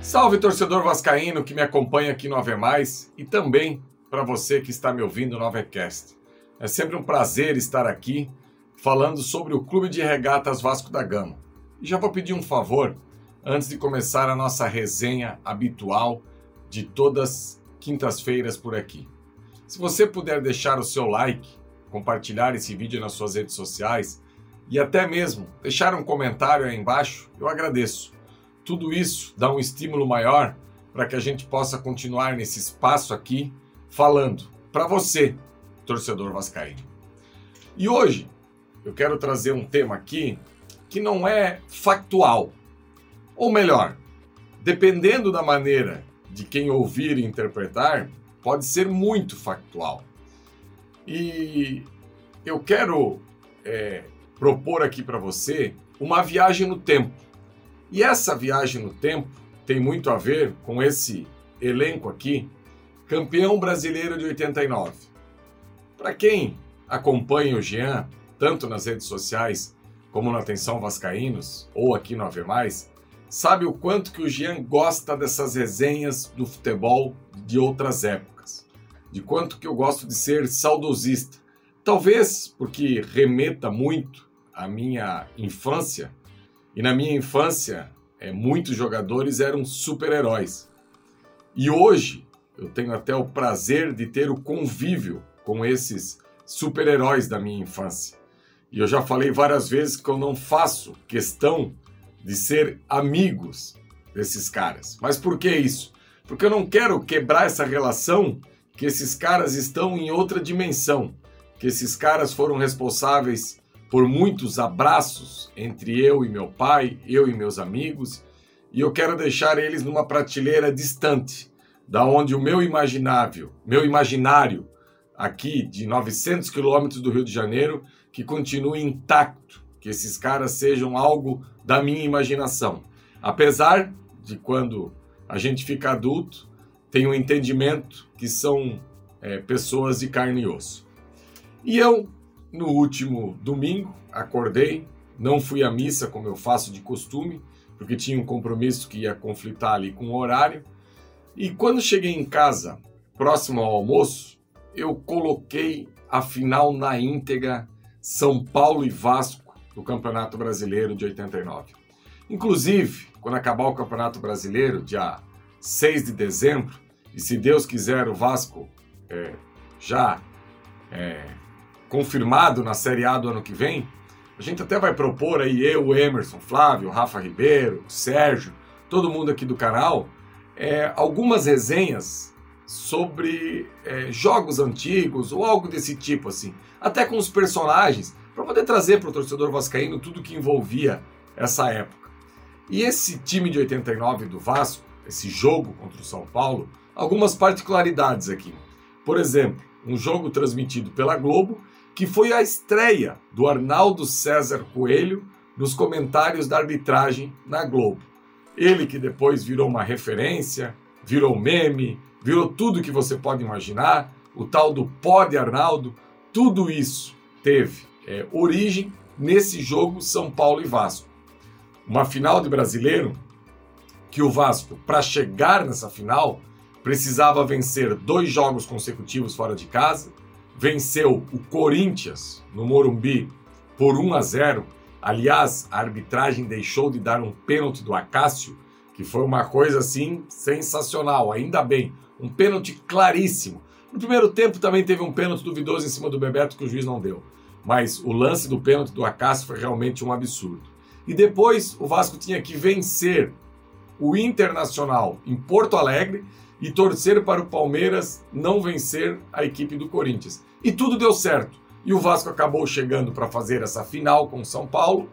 Salve torcedor vascaíno que me acompanha aqui no Ave Mais e também para você que está me ouvindo no Avecast. É sempre um prazer estar aqui falando sobre o Clube de Regatas Vasco da Gama. E já vou pedir um favor antes de começar a nossa resenha habitual de todas quintas-feiras por aqui. Se você puder deixar o seu like, compartilhar esse vídeo nas suas redes sociais e até mesmo deixar um comentário aí embaixo, eu agradeço. Tudo isso dá um estímulo maior para que a gente possa continuar nesse espaço aqui falando para você, torcedor vascaíno. E hoje eu quero trazer um tema aqui que não é factual. Ou melhor, dependendo da maneira de quem ouvir e interpretar, pode ser muito factual. E eu quero é, propor aqui para você uma viagem no tempo e essa viagem no tempo tem muito a ver com esse elenco aqui, campeão brasileiro de 89. Para quem acompanha o Jean, tanto nas redes sociais como na Atenção Vascaínos ou aqui no Ave Mais, sabe o quanto que o Jean gosta dessas resenhas do futebol de outras épocas. De quanto que eu gosto de ser saudosista. Talvez porque remeta muito à minha infância e na minha infância, é, muitos jogadores eram super-heróis. E hoje eu tenho até o prazer de ter o convívio com esses super-heróis da minha infância. E eu já falei várias vezes que eu não faço questão de ser amigos desses caras. Mas por que isso? Porque eu não quero quebrar essa relação que esses caras estão em outra dimensão, que esses caras foram responsáveis por muitos abraços entre eu e meu pai, eu e meus amigos, e eu quero deixar eles numa prateleira distante, da onde o meu imaginável, meu imaginário aqui de 900 quilômetros do Rio de Janeiro, que continue intacto, que esses caras sejam algo da minha imaginação. Apesar de quando a gente fica adulto, tem um entendimento que são é, pessoas de carne e osso. E eu no último domingo, acordei, não fui à missa como eu faço de costume, porque tinha um compromisso que ia conflitar ali com o horário. E quando cheguei em casa, próximo ao almoço, eu coloquei a final na íntegra São Paulo e Vasco do Campeonato Brasileiro de 89. Inclusive, quando acabar o Campeonato Brasileiro, dia 6 de dezembro, e se Deus quiser o Vasco é, já é, confirmado na Série A do ano que vem, a gente até vai propor aí eu, Emerson, Flávio, Rafa Ribeiro, Sérgio, todo mundo aqui do canal, é, algumas resenhas sobre é, jogos antigos ou algo desse tipo assim, até com os personagens, para poder trazer para o torcedor vascaíno tudo que envolvia essa época. E esse time de 89 do Vasco, esse jogo contra o São Paulo, algumas particularidades aqui. Por exemplo, um jogo transmitido pela Globo que foi a estreia do Arnaldo César Coelho nos comentários da arbitragem na Globo. Ele que depois virou uma referência, virou meme, virou tudo que você pode imaginar, o tal do Pod Arnaldo, tudo isso teve é, origem nesse jogo São Paulo e Vasco. Uma final de brasileiro que o Vasco, para chegar nessa final, precisava vencer dois jogos consecutivos fora de casa venceu o Corinthians no Morumbi por 1 a 0. Aliás, a arbitragem deixou de dar um pênalti do Acácio, que foi uma coisa assim sensacional, ainda bem, um pênalti claríssimo. No primeiro tempo também teve um pênalti duvidoso em cima do Bebeto que o juiz não deu, mas o lance do pênalti do Acácio foi realmente um absurdo. E depois o Vasco tinha que vencer o Internacional em Porto Alegre e torcer para o Palmeiras não vencer a equipe do Corinthians. E tudo deu certo. E o Vasco acabou chegando para fazer essa final com o São Paulo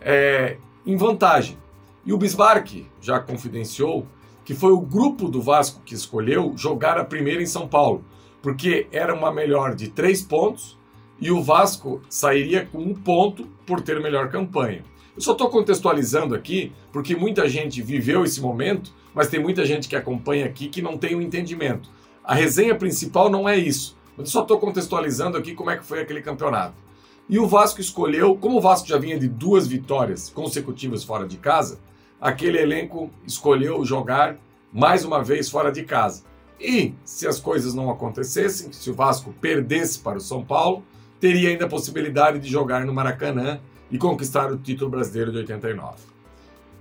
é, em vantagem. E o Bismarck já confidenciou que foi o grupo do Vasco que escolheu jogar a primeira em São Paulo, porque era uma melhor de três pontos e o Vasco sairia com um ponto por ter melhor campanha. Eu só estou contextualizando aqui porque muita gente viveu esse momento mas tem muita gente que acompanha aqui que não tem o um entendimento. A resenha principal não é isso, Mas só estou contextualizando aqui como é que foi aquele campeonato. E o Vasco escolheu, como o Vasco já vinha de duas vitórias consecutivas fora de casa, aquele elenco escolheu jogar mais uma vez fora de casa. E se as coisas não acontecessem, se o Vasco perdesse para o São Paulo, teria ainda a possibilidade de jogar no Maracanã e conquistar o título brasileiro de 89.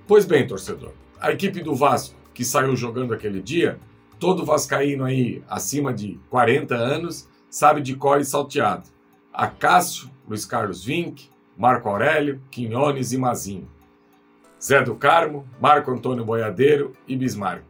Pois bem, torcedor, a equipe do Vasco que saiu jogando aquele dia, todo vascaíno aí acima de 40 anos sabe de cor e salteado. Acácio, Luiz Carlos Vinck, Marco Aurélio, Quinones e Mazinho. Zé do Carmo, Marco Antônio Boiadeiro e Bismarck.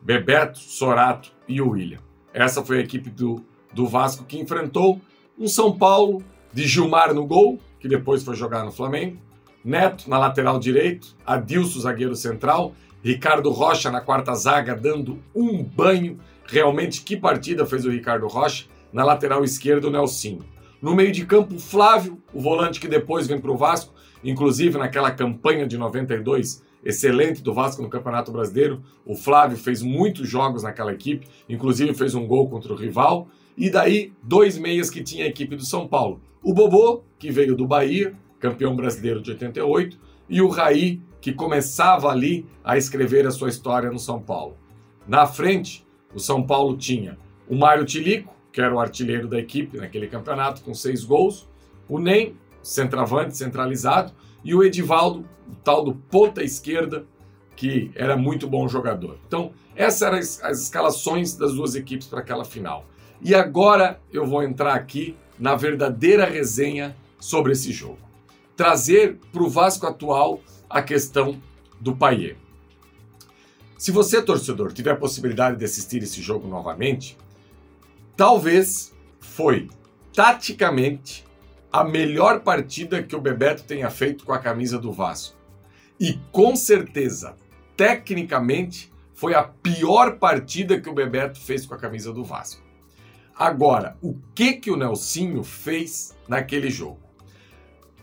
Bebeto, Sorato e William. Essa foi a equipe do, do Vasco que enfrentou um São Paulo de Gilmar no gol, que depois foi jogar no Flamengo, Neto na lateral direito, Adilson zagueiro central, Ricardo Rocha na quarta zaga dando um banho. Realmente que partida fez o Ricardo Rocha na lateral esquerda o Nelsinho. No meio de campo, Flávio, o volante que depois vem para o Vasco, inclusive naquela campanha de 92 excelente do Vasco no Campeonato Brasileiro. O Flávio fez muitos jogos naquela equipe, inclusive fez um gol contra o rival. E daí, dois meias que tinha a equipe do São Paulo. O Bobô, que veio do Bahia, campeão brasileiro de 88, e o Raí, que começava ali a escrever a sua história no São Paulo. Na frente, o São Paulo tinha o Mário Tilico, que era o artilheiro da equipe naquele campeonato, com seis gols, o Nem, centroavante centralizado, e o Edivaldo, o tal do ponta esquerda, que era muito bom jogador. Então, essas eram as, as escalações das duas equipes para aquela final. E agora eu vou entrar aqui na verdadeira resenha sobre esse jogo. Trazer para o Vasco atual a questão do Paier. Se você, torcedor, tiver a possibilidade de assistir esse jogo novamente, talvez foi taticamente a melhor partida que o Bebeto tenha feito com a camisa do Vasco. E com certeza, tecnicamente, foi a pior partida que o Bebeto fez com a camisa do Vasco. Agora, o que que o Nelsinho fez naquele jogo?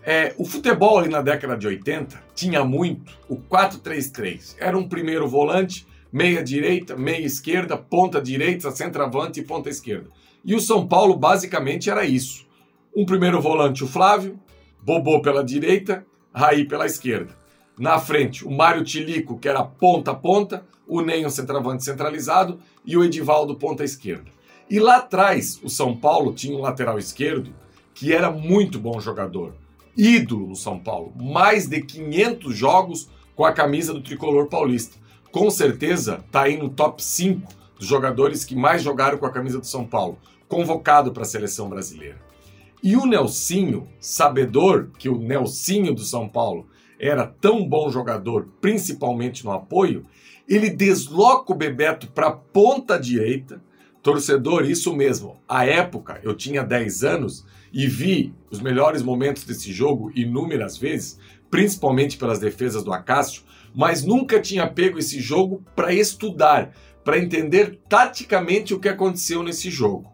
É, o futebol ali na década de 80 tinha muito o 4-3-3. Era um primeiro volante, meia direita, meia esquerda, ponta direita, centroavante e ponta esquerda. E o São Paulo basicamente era isso. Um primeiro volante, o Flávio, Bobô pela direita, Raí pela esquerda. Na frente, o Mário Tilico, que era ponta a ponta, o Nenho centroavante centralizado e o Edivaldo ponta esquerda. E lá atrás, o São Paulo tinha um lateral esquerdo que era muito bom jogador, ídolo no São Paulo, mais de 500 jogos com a camisa do tricolor paulista. Com certeza está aí no top 5 dos jogadores que mais jogaram com a camisa do São Paulo, convocado para a seleção brasileira. E o Nelsinho, sabedor que o Nelsinho do São Paulo era tão bom jogador, principalmente no apoio, ele desloca o Bebeto para a ponta direita. Torcedor, isso mesmo. À época, eu tinha 10 anos e vi os melhores momentos desse jogo inúmeras vezes, principalmente pelas defesas do Acácio, mas nunca tinha pego esse jogo para estudar, para entender taticamente o que aconteceu nesse jogo.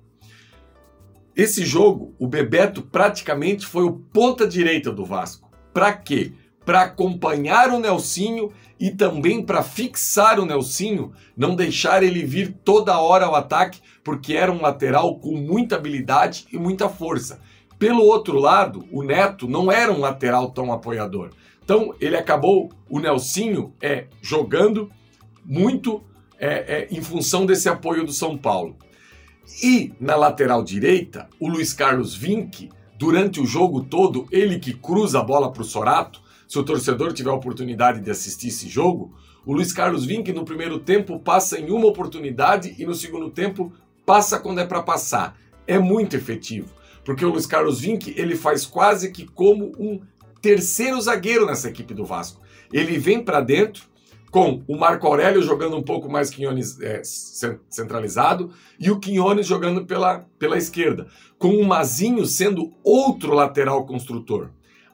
Esse jogo, o Bebeto praticamente foi o ponta direita do Vasco. Para quê? Para acompanhar o Nelsinho e também para fixar o Nelsinho, não deixar ele vir toda hora ao ataque, porque era um lateral com muita habilidade e muita força. Pelo outro lado, o Neto não era um lateral tão apoiador. Então ele acabou, o Nelsinho, é, jogando muito é, é, em função desse apoio do São Paulo. E na lateral direita, o Luiz Carlos Vinck, durante o jogo todo, ele que cruza a bola para o Sorato. Se o torcedor tiver a oportunidade de assistir esse jogo, o Luiz Carlos Vinck no primeiro tempo passa em uma oportunidade e no segundo tempo passa quando é para passar. É muito efetivo, porque o Luiz Carlos Vinck ele faz quase que como um terceiro zagueiro nessa equipe do Vasco. Ele vem para dentro, com o Marco Aurélio jogando um pouco mais Quinones é, centralizado e o Quinones jogando pela, pela esquerda, com o Mazinho sendo outro lateral construtor.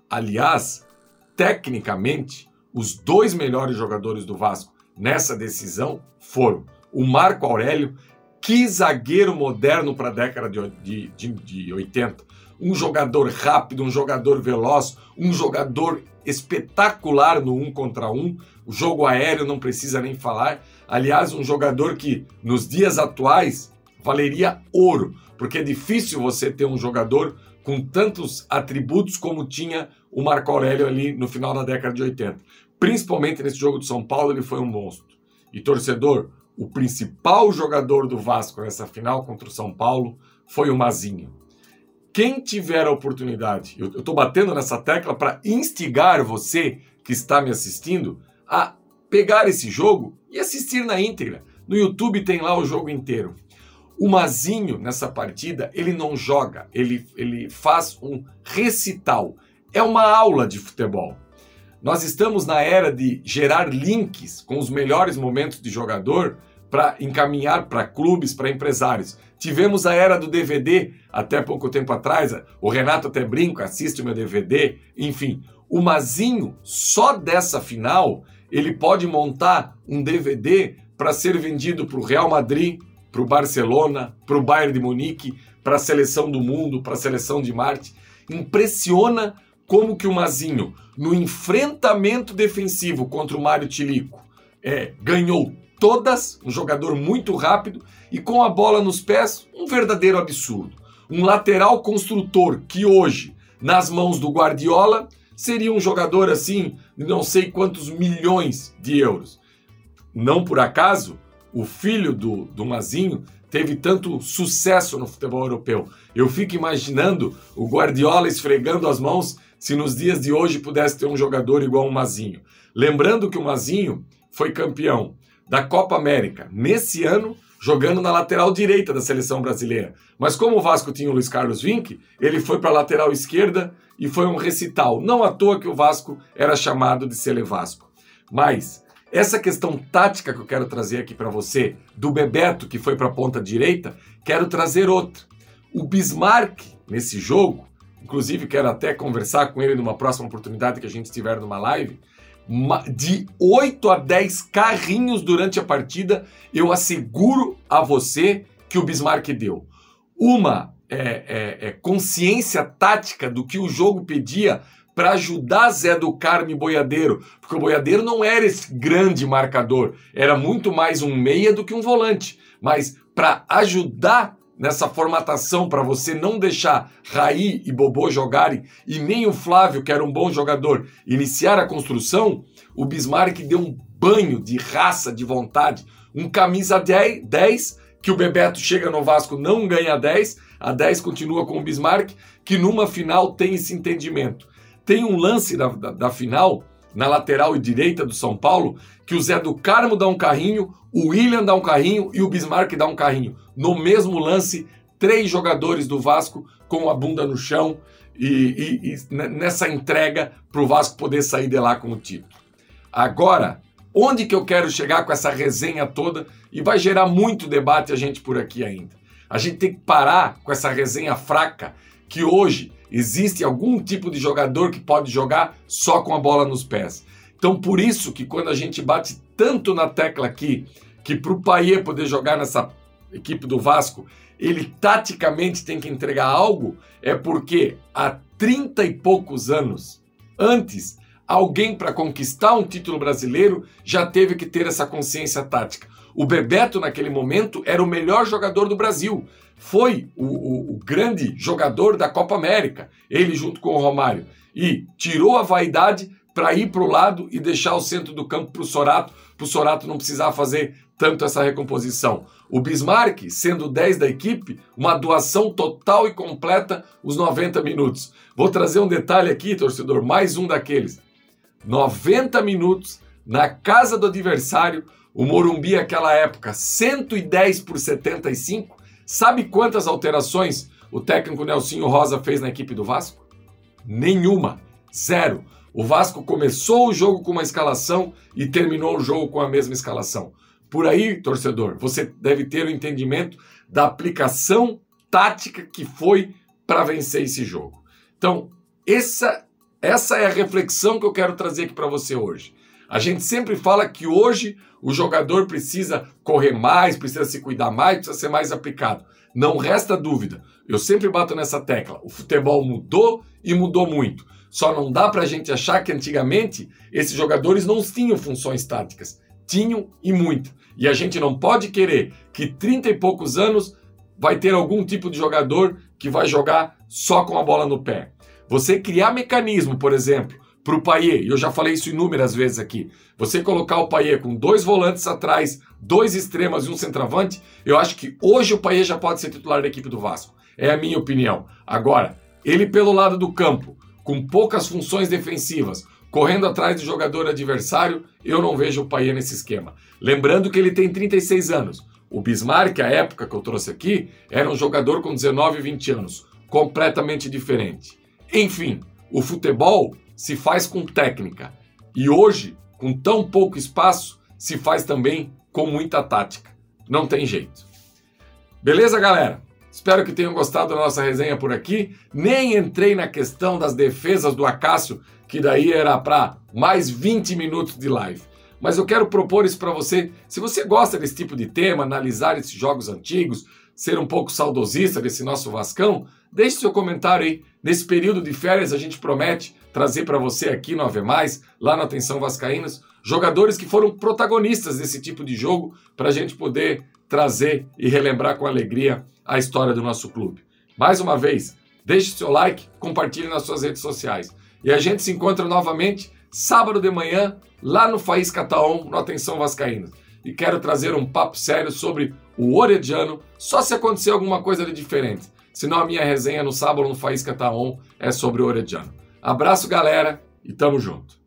Aliás, tecnicamente, os dois melhores jogadores do Vasco nessa decisão foram o Marco Aurélio, que zagueiro moderno para a década de, de, de 80. Um jogador rápido, um jogador veloz, um jogador espetacular no um contra um. O jogo aéreo não precisa nem falar. Aliás, um jogador que nos dias atuais valeria ouro, porque é difícil você ter um jogador com tantos atributos como tinha o Marco Aurélio ali no final da década de 80. Principalmente nesse jogo de São Paulo, ele foi um monstro. E torcedor, o principal jogador do Vasco nessa final contra o São Paulo foi o Mazinho. Quem tiver a oportunidade, eu estou batendo nessa tecla para instigar você que está me assistindo a pegar esse jogo e assistir na íntegra. No YouTube tem lá o jogo inteiro. O Mazinho, nessa partida, ele não joga, ele, ele faz um recital. É uma aula de futebol. Nós estamos na era de gerar links com os melhores momentos de jogador para encaminhar para clubes, para empresários. Tivemos a era do DVD até pouco tempo atrás. O Renato até brinca, assiste o meu DVD. Enfim, o Mazinho, só dessa final, ele pode montar um DVD para ser vendido para o Real Madrid, para o Barcelona, para o Bayern de Munique, para a seleção do mundo, para a seleção de Marte. Impressiona como que o Mazinho, no enfrentamento defensivo contra o Mário Tilico, é, ganhou todas, um jogador muito rápido e com a bola nos pés, um verdadeiro absurdo. Um lateral construtor que hoje, nas mãos do Guardiola, seria um jogador assim de não sei quantos milhões de euros. Não por acaso, o filho do, do Mazinho teve tanto sucesso no futebol europeu. Eu fico imaginando o Guardiola esfregando as mãos se nos dias de hoje pudesse ter um jogador igual o Mazinho. Lembrando que o Mazinho foi campeão da Copa América nesse ano, jogando na lateral direita da seleção brasileira. Mas como o Vasco tinha o Luiz Carlos Vinck, ele foi para a lateral esquerda e foi um recital. Não à toa que o Vasco era chamado de Sele Vasco. Mas essa questão tática que eu quero trazer aqui para você, do Bebeto que foi para a ponta direita, quero trazer outra. O Bismarck, nesse jogo, inclusive quero até conversar com ele numa próxima oportunidade que a gente estiver numa live, de 8 a 10 carrinhos durante a partida, eu asseguro a você que o Bismarck deu. Uma é, é, é consciência tática do que o jogo pedia para ajudar Zé do Carme Boiadeiro, porque o Boiadeiro não era esse grande marcador, era muito mais um meia do que um volante, mas para ajudar nessa formatação para você não deixar Raí e Bobô jogarem e nem o Flávio, que era um bom jogador, iniciar a construção, o Bismarck deu um banho de raça, de vontade, um camisa 10, 10 que o Bebeto chega no Vasco não ganha 10, a 10 continua com o Bismarck, que numa final tem esse entendimento. Tem um lance da, da, da final, na lateral e direita do São Paulo, que o Zé do Carmo dá um carrinho, o William dá um carrinho e o Bismarck dá um carrinho. No mesmo lance, três jogadores do Vasco com a bunda no chão e, e, e nessa entrega para o Vasco poder sair de lá com o título. Agora, onde que eu quero chegar com essa resenha toda e vai gerar muito debate a gente por aqui ainda. A gente tem que parar com essa resenha fraca que hoje existe algum tipo de jogador que pode jogar só com a bola nos pés. Então, por isso que quando a gente bate tanto na tecla aqui, que para o Paier poder jogar nessa equipe do Vasco, ele taticamente tem que entregar algo, é porque há 30 e poucos anos antes, alguém para conquistar um título brasileiro já teve que ter essa consciência tática. O Bebeto, naquele momento, era o melhor jogador do Brasil. Foi o, o, o grande jogador da Copa América, ele junto com o Romário. E tirou a vaidade para ir para o lado e deixar o centro do campo para o Sorato, para o Sorato não precisar fazer tanto essa recomposição. O Bismarck, sendo 10 da equipe, uma doação total e completa os 90 minutos. Vou trazer um detalhe aqui, torcedor, mais um daqueles. 90 minutos na casa do adversário, o Morumbi, aquela época, 110 por 75. Sabe quantas alterações o técnico Nelsinho Rosa fez na equipe do Vasco? Nenhuma. Zero. O Vasco começou o jogo com uma escalação e terminou o jogo com a mesma escalação. Por aí, torcedor, você deve ter o entendimento da aplicação tática que foi para vencer esse jogo. Então, essa, essa é a reflexão que eu quero trazer aqui para você hoje. A gente sempre fala que hoje o jogador precisa correr mais, precisa se cuidar mais, precisa ser mais aplicado. Não resta dúvida. Eu sempre bato nessa tecla. O futebol mudou e mudou muito. Só não dá para a gente achar que antigamente esses jogadores não tinham funções táticas. Tinham e muito. E a gente não pode querer que 30 e poucos anos vai ter algum tipo de jogador que vai jogar só com a bola no pé. Você criar mecanismo, por exemplo, para o Paier, e eu já falei isso inúmeras vezes aqui, você colocar o Paier com dois volantes atrás, dois extremos e um centroavante, eu acho que hoje o Paier já pode ser titular da equipe do Vasco. É a minha opinião. Agora, ele pelo lado do campo, com poucas funções defensivas, correndo atrás do jogador adversário, eu não vejo o Paier nesse esquema. Lembrando que ele tem 36 anos. O Bismarck, a época que eu trouxe aqui, era um jogador com 19 20 anos, completamente diferente. Enfim, o futebol se faz com técnica. E hoje, com tão pouco espaço, se faz também com muita tática. Não tem jeito. Beleza, galera? Espero que tenham gostado da nossa resenha por aqui. Nem entrei na questão das defesas do Acácio, que daí era para mais 20 minutos de live. Mas eu quero propor isso para você. Se você gosta desse tipo de tema, analisar esses jogos antigos, ser um pouco saudosista desse nosso Vascão, deixe seu comentário aí. Nesse período de férias, a gente promete trazer para você aqui no Ave Mais, lá na Atenção Vascaínos, jogadores que foram protagonistas desse tipo de jogo, para a gente poder trazer e relembrar com alegria a história do nosso clube. Mais uma vez, deixe seu like, compartilhe nas suas redes sociais. E a gente se encontra novamente sábado de manhã, lá no Faísca Taon, no Atenção Vascaínos. E quero trazer um papo sério sobre o Orediano, só se acontecer alguma coisa de diferente. Senão a minha resenha no sábado no Faísca Taon é sobre o Orediano. Abraço, galera, e tamo junto.